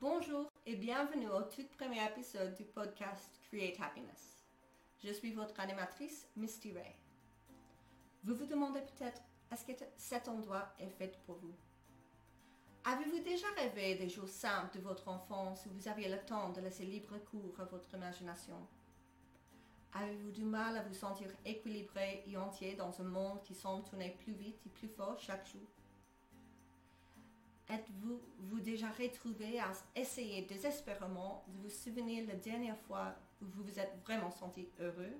Bonjour et bienvenue au tout premier épisode du podcast Create Happiness. Je suis votre animatrice, Misty Ray. Vous vous demandez peut-être, est-ce que cet endroit est fait pour vous? Avez-vous déjà rêvé des jours simples de votre enfance où vous aviez le temps de laisser libre cours à votre imagination? Avez-vous du mal à vous sentir équilibré et entier dans un monde qui semble tourner plus vite et plus fort chaque jour? Êtes-vous vous déjà retrouvé à essayer désespérément de vous souvenir la dernière fois où vous vous êtes vraiment senti heureux?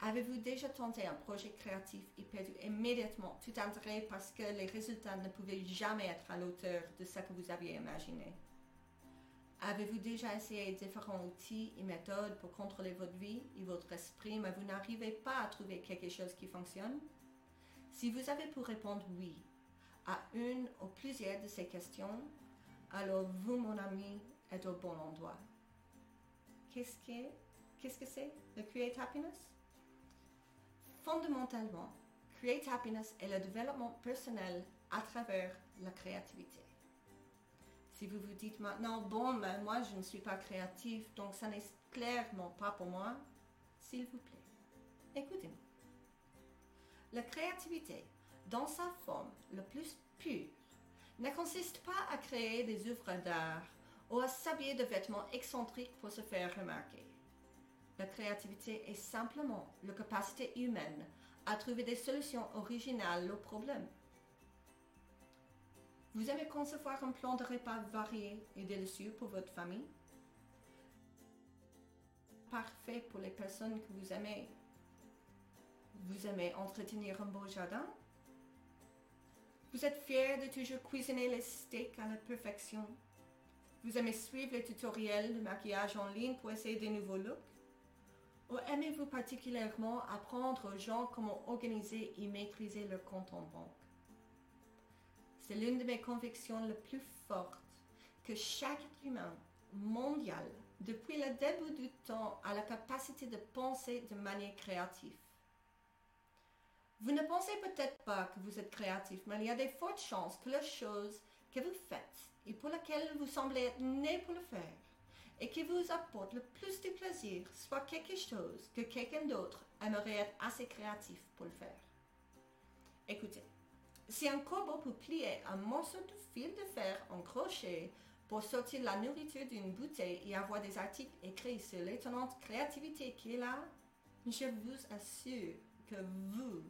Avez-vous déjà tenté un projet créatif et perdu immédiatement tout intérêt parce que les résultats ne pouvaient jamais être à l'auteur de ce que vous aviez imaginé? Avez-vous déjà essayé différents outils et méthodes pour contrôler votre vie et votre esprit, mais vous n'arrivez pas à trouver quelque chose qui fonctionne? Si vous avez pour répondre oui, à une ou plusieurs de ces questions, alors vous, mon ami, êtes au bon endroit. Qu'est-ce que qu'est-ce que c'est le Create Happiness? Fondamentalement, Create Happiness est le développement personnel à travers la créativité. Si vous vous dites maintenant, bon, mais moi je ne suis pas créatif, donc ça n'est clairement pas pour moi, s'il vous plaît, écoutez-moi. La créativité dans sa forme le plus pure, ne consiste pas à créer des œuvres d'art ou à s'habiller de vêtements excentriques pour se faire remarquer. La créativité est simplement la capacité humaine à trouver des solutions originales aux problèmes. Vous aimez concevoir un plan de repas varié et délicieux pour votre famille? Parfait pour les personnes que vous aimez. Vous aimez entretenir un beau jardin? Vous êtes fier de toujours cuisiner les steaks à la perfection. Vous aimez suivre les tutoriels de maquillage en ligne pour essayer de nouveaux looks? Ou aimez-vous particulièrement apprendre aux gens comment organiser et maîtriser leur compte en banque? C'est l'une de mes convictions les plus fortes que chaque être humain mondial, depuis le début du temps, a la capacité de penser de manière créative. Vous ne pensez peut-être pas que vous êtes créatif, mais il y a des fortes chances que la chose que vous faites et pour laquelle vous semblez être né pour le faire et qui vous apporte le plus de plaisir soit quelque chose que quelqu'un d'autre aimerait être assez créatif pour le faire. Écoutez, si un corbeau peut plier un morceau de fil de fer en crochet pour sortir la nourriture d'une bouteille et avoir des articles écrits sur l'étonnante créativité qui est là, je vous assure que vous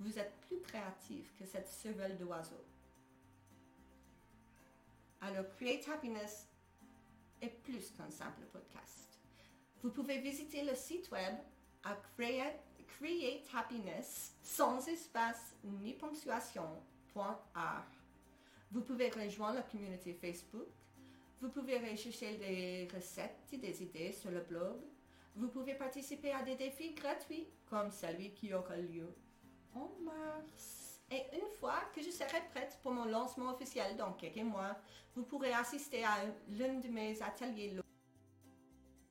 vous êtes plus créatif que cette cervelle d'oiseau. Alors, Create Happiness est plus qu'un simple podcast. Vous pouvez visiter le site web à Create, Happiness sans espace ni ponctuation.art. Vous pouvez rejoindre la communauté Facebook. Vous pouvez rechercher des recettes et des idées sur le blog. Vous pouvez participer à des défis gratuits comme celui qui aura lieu en mars. Et une fois que je serai prête pour mon lancement officiel dans quelques mois, vous pourrez assister à l'un de mes ateliers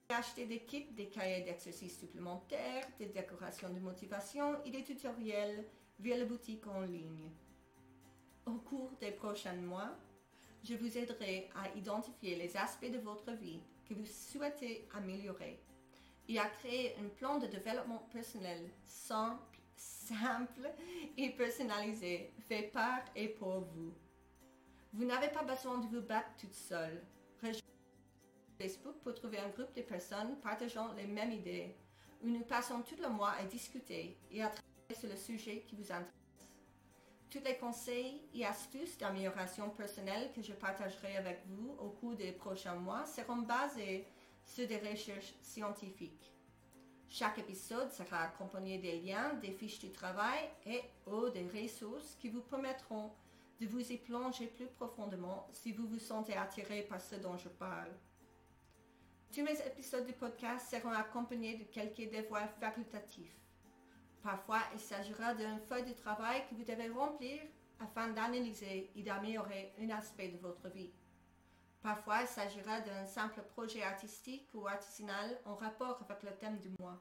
acheter des kits, des cahiers d'exercices supplémentaires, des décorations de motivation et des tutoriels via la boutique en ligne. Au cours des prochains mois, je vous aiderai à identifier les aspects de votre vie que vous souhaitez améliorer et à créer un plan de développement personnel simple simple et personnalisé, fait par et pour vous. Vous n'avez pas besoin de vous battre toute seule. Rejoignez Facebook pour trouver un groupe de personnes partageant les mêmes idées, où nous passons tout le mois à discuter et à travailler sur le sujet qui vous intéresse. Tous les conseils et astuces d'amélioration personnelle que je partagerai avec vous au cours des prochains mois seront basés sur des recherches scientifiques. Chaque épisode sera accompagné des liens, des fiches de travail et ou des ressources qui vous permettront de vous y plonger plus profondément si vous vous sentez attiré par ce dont je parle. Tous mes épisodes du podcast seront accompagnés de quelques devoirs facultatifs. Parfois, il s'agira d'une feuille de travail que vous devez remplir afin d'analyser et d'améliorer un aspect de votre vie. Parfois, il s'agira d'un simple projet artistique ou artisanal en rapport avec le thème du mois.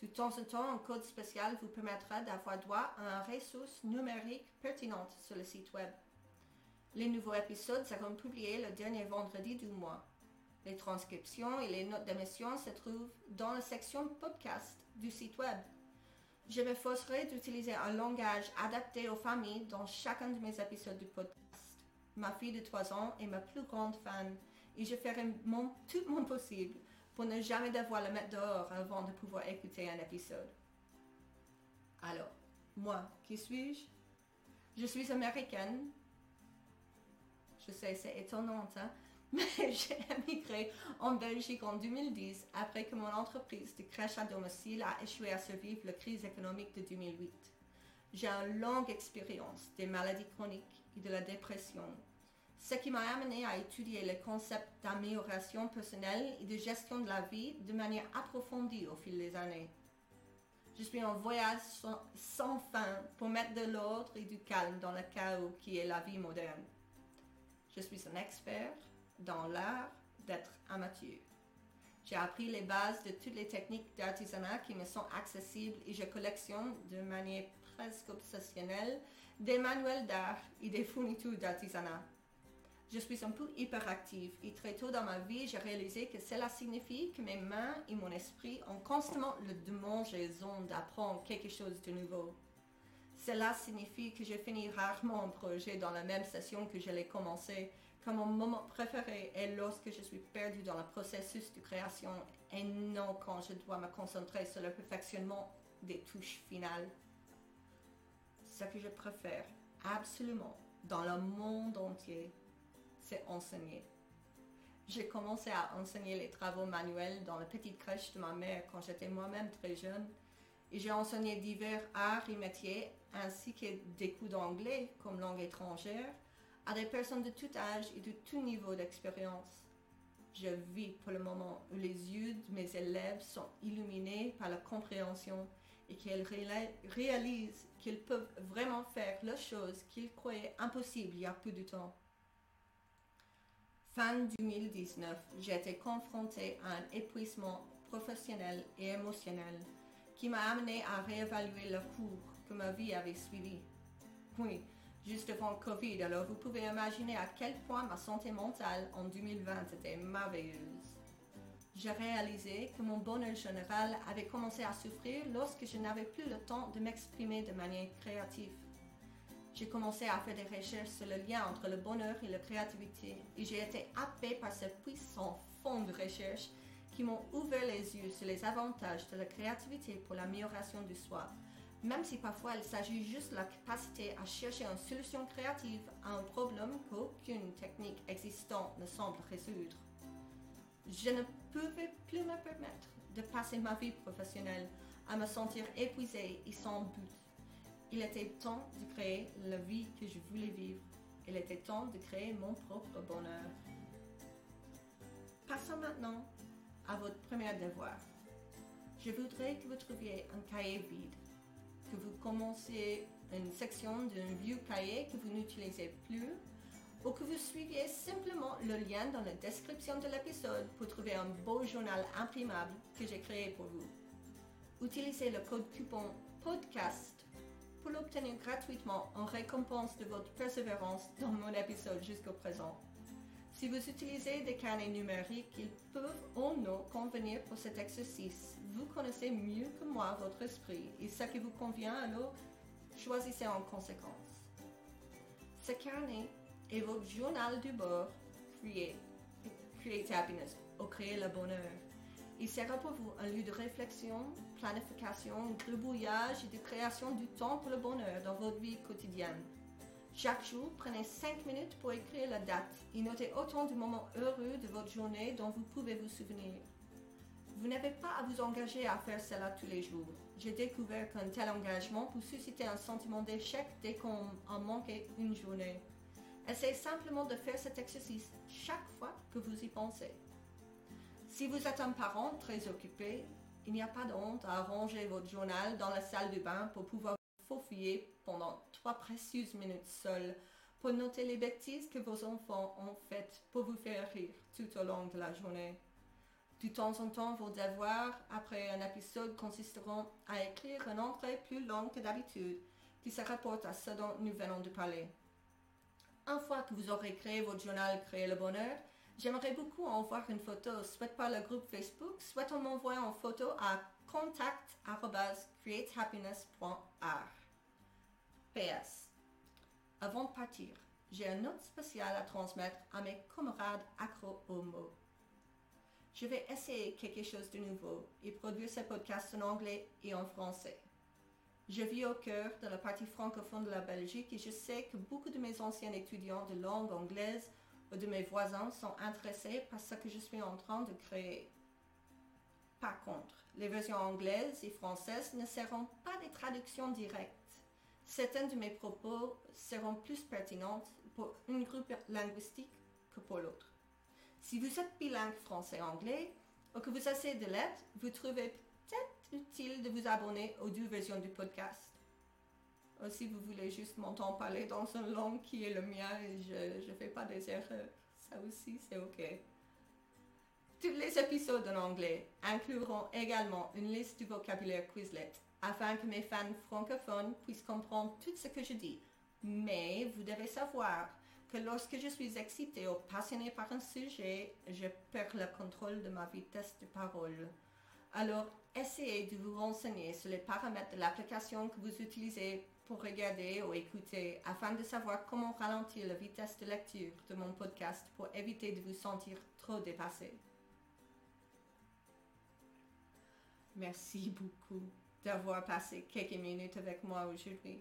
De temps en temps, un code spécial vous permettra d'avoir droit à une ressource numérique pertinente sur le site web. Les nouveaux épisodes seront publiés le dernier vendredi du mois. Les transcriptions et les notes d'émission se trouvent dans la section podcast du site web. Je m'efforcerai d'utiliser un langage adapté aux familles dans chacun de mes épisodes du podcast. Ma fille de 3 ans est ma plus grande fan et je ferai tout mon possible pour ne jamais devoir la mettre dehors avant de pouvoir écouter un épisode. Alors, moi, qui suis-je? Je suis américaine. Je sais, c'est étonnant, hein? Mais j'ai émigré en Belgique en 2010 après que mon entreprise de crèche à domicile a échoué à survivre la crise économique de 2008. J'ai une longue expérience des maladies chroniques et de la dépression, ce qui m'a amené à étudier le concept d'amélioration personnelle et de gestion de la vie de manière approfondie au fil des années. Je suis en voyage sans fin pour mettre de l'ordre et du calme dans le chaos qui est la vie moderne. Je suis un expert dans l'art d'être amateur. J'ai appris les bases de toutes les techniques d'artisanat qui me sont accessibles et je collectionne de manière presque obsessionnelle des manuels d'art et des fournitures d'artisanat. Je suis un peu hyperactive et très tôt dans ma vie, j'ai réalisé que cela signifie que mes mains et mon esprit ont constamment le démangeaison d'apprendre quelque chose de nouveau. Cela signifie que je finis rarement un projet dans la même session que je l'ai commencé, comme mon moment préféré est lorsque je suis perdue dans le processus de création et non quand je dois me concentrer sur le perfectionnement des touches finales. Ce que je préfère absolument dans le monde entier, c'est enseigner. J'ai commencé à enseigner les travaux manuels dans la petite crèche de ma mère quand j'étais moi-même très jeune et j'ai enseigné divers arts et métiers ainsi que des cours d'anglais comme langue étrangère à des personnes de tout âge et de tout niveau d'expérience. Je vis pour le moment où les yeux de mes élèves sont illuminés par la compréhension et qu'ils réalisent qu'ils peuvent vraiment faire les choses qu'ils croyaient impossibles il y a peu de temps. Fin 2019, j'ai été confrontée à un épuisement professionnel et émotionnel qui m'a amené à réévaluer le cours que ma vie avait suivi. Oui, juste avant Covid, alors vous pouvez imaginer à quel point ma santé mentale en 2020 était merveilleuse. J'ai réalisé que mon bonheur général avait commencé à souffrir lorsque je n'avais plus le temps de m'exprimer de manière créative. J'ai commencé à faire des recherches sur le lien entre le bonheur et la créativité et j'ai été happée par ce puissant fond de recherche qui m'ont ouvert les yeux sur les avantages de la créativité pour l'amélioration du soi même si parfois il s'agit juste de la capacité à chercher une solution créative à un problème qu'aucune technique existante ne semble résoudre. Je ne pouvais plus me permettre de passer ma vie professionnelle à me sentir épuisée et sans but. Il était temps de créer la vie que je voulais vivre. Il était temps de créer mon propre bonheur. Passons maintenant à votre premier devoir. Je voudrais que vous trouviez un cahier vide que vous commenciez une section d'un vieux cahier que vous n'utilisez plus ou que vous suiviez simplement le lien dans la description de l'épisode pour trouver un beau journal imprimable que j'ai créé pour vous. Utilisez le code coupon podcast pour l'obtenir gratuitement en récompense de votre persévérance dans mon épisode jusqu'au présent. Si vous utilisez des carnets numériques, ils peuvent ou non convenir pour cet exercice. Vous connaissez mieux que moi votre esprit et ce qui vous convient, alors choisissez en conséquence. Ce carnet est votre journal du bord, Create, create Happiness, ou Créer le bonheur. Il sera pour vous un lieu de réflexion, planification, de brouillage et de création du temps pour le bonheur dans votre vie quotidienne. Chaque jour, prenez 5 minutes pour écrire la date et notez autant de moments heureux de votre journée dont vous pouvez vous souvenir. Vous n'avez pas à vous engager à faire cela tous les jours. J'ai découvert qu'un tel engagement peut susciter un sentiment d'échec dès qu'on en manquait une journée. Essayez simplement de faire cet exercice chaque fois que vous y pensez. Si vous êtes un parent très occupé, il n'y a pas de honte à ranger votre journal dans la salle de bain pour pouvoir faufiler pendant trois précieuses minutes seules pour noter les bêtises que vos enfants ont faites pour vous faire rire tout au long de la journée. De temps en temps, vos devoirs après un épisode consisteront à écrire une entrée plus longue que d'habitude qui se rapporte à ce dont nous venons de parler. Une fois que vous aurez créé votre journal Créer le bonheur, j'aimerais beaucoup en voir une photo, soit par le groupe Facebook, soit en m'envoyant une photo à contact.createhappiness.art. PS. Avant de partir, j'ai une note spéciale à transmettre à mes camarades accro aux mots. Je vais essayer quelque chose de nouveau et produire ce podcast en anglais et en français. Je vis au cœur de la partie francophone de la Belgique et je sais que beaucoup de mes anciens étudiants de langue anglaise ou de mes voisins sont intéressés par ce que je suis en train de créer. Par contre, les versions anglaises et françaises ne seront pas des traductions directes. Certains de mes propos seront plus pertinentes pour une groupe linguistique que pour l'autre. Si vous êtes bilingue français-anglais ou que vous essayez de l'être, vous trouvez utile de vous abonner aux deux versions du podcast. Ou si vous voulez juste m'entendre parler dans une langue qui est le mien et je ne fais pas des erreurs, ça aussi c'est ok. Tous les épisodes en anglais incluront également une liste du vocabulaire Quizlet afin que mes fans francophones puissent comprendre tout ce que je dis. Mais vous devez savoir que lorsque je suis excitée ou passionnée par un sujet, je perds le contrôle de ma vitesse de parole. Alors, essayez de vous renseigner sur les paramètres de l'application que vous utilisez pour regarder ou écouter afin de savoir comment ralentir la vitesse de lecture de mon podcast pour éviter de vous sentir trop dépassé. Merci beaucoup d'avoir passé quelques minutes avec moi aujourd'hui.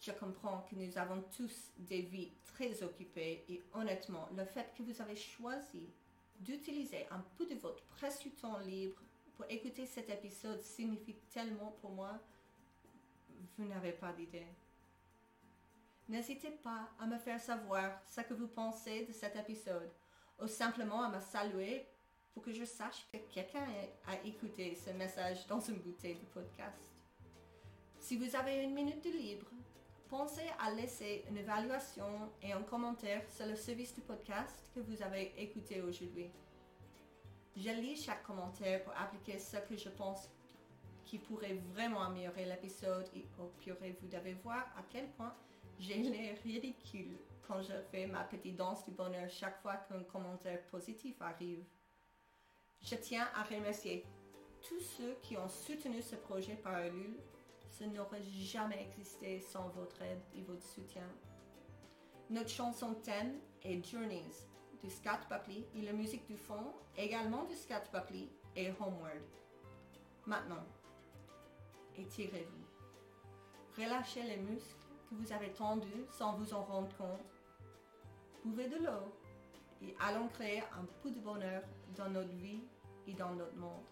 Je comprends que nous avons tous des vies très occupées et honnêtement, le fait que vous avez choisi d'utiliser un peu de votre précieux temps libre pour écouter cet épisode signifie tellement pour moi. Vous n'avez pas d'idée. N'hésitez pas à me faire savoir ce que vous pensez de cet épisode ou simplement à me saluer pour que je sache que quelqu'un a écouté ce message dans une bouteille de podcast. Si vous avez une minute de libre, pensez à laisser une évaluation et un commentaire sur le service du podcast que vous avez écouté aujourd'hui. Je lis chaque commentaire pour appliquer ce que je pense qui pourrait vraiment améliorer l'épisode et au pire, vous devez voir à quel point j'ai l'air ridicule quand je fais ma petite danse du bonheur chaque fois qu'un commentaire positif arrive. Je tiens à remercier tous ceux qui ont soutenu ce projet par Ulule. Ce n'aurait jamais existé sans votre aide et votre soutien. Notre chanson thème est Journeys de Scott Buckley et la musique du fond également de Scott Buckley et Homeward. Maintenant, étirez-vous. Relâchez les muscles que vous avez tendus sans vous en rendre compte. Buvez de l'eau et allons créer un peu de bonheur dans notre vie et dans notre monde.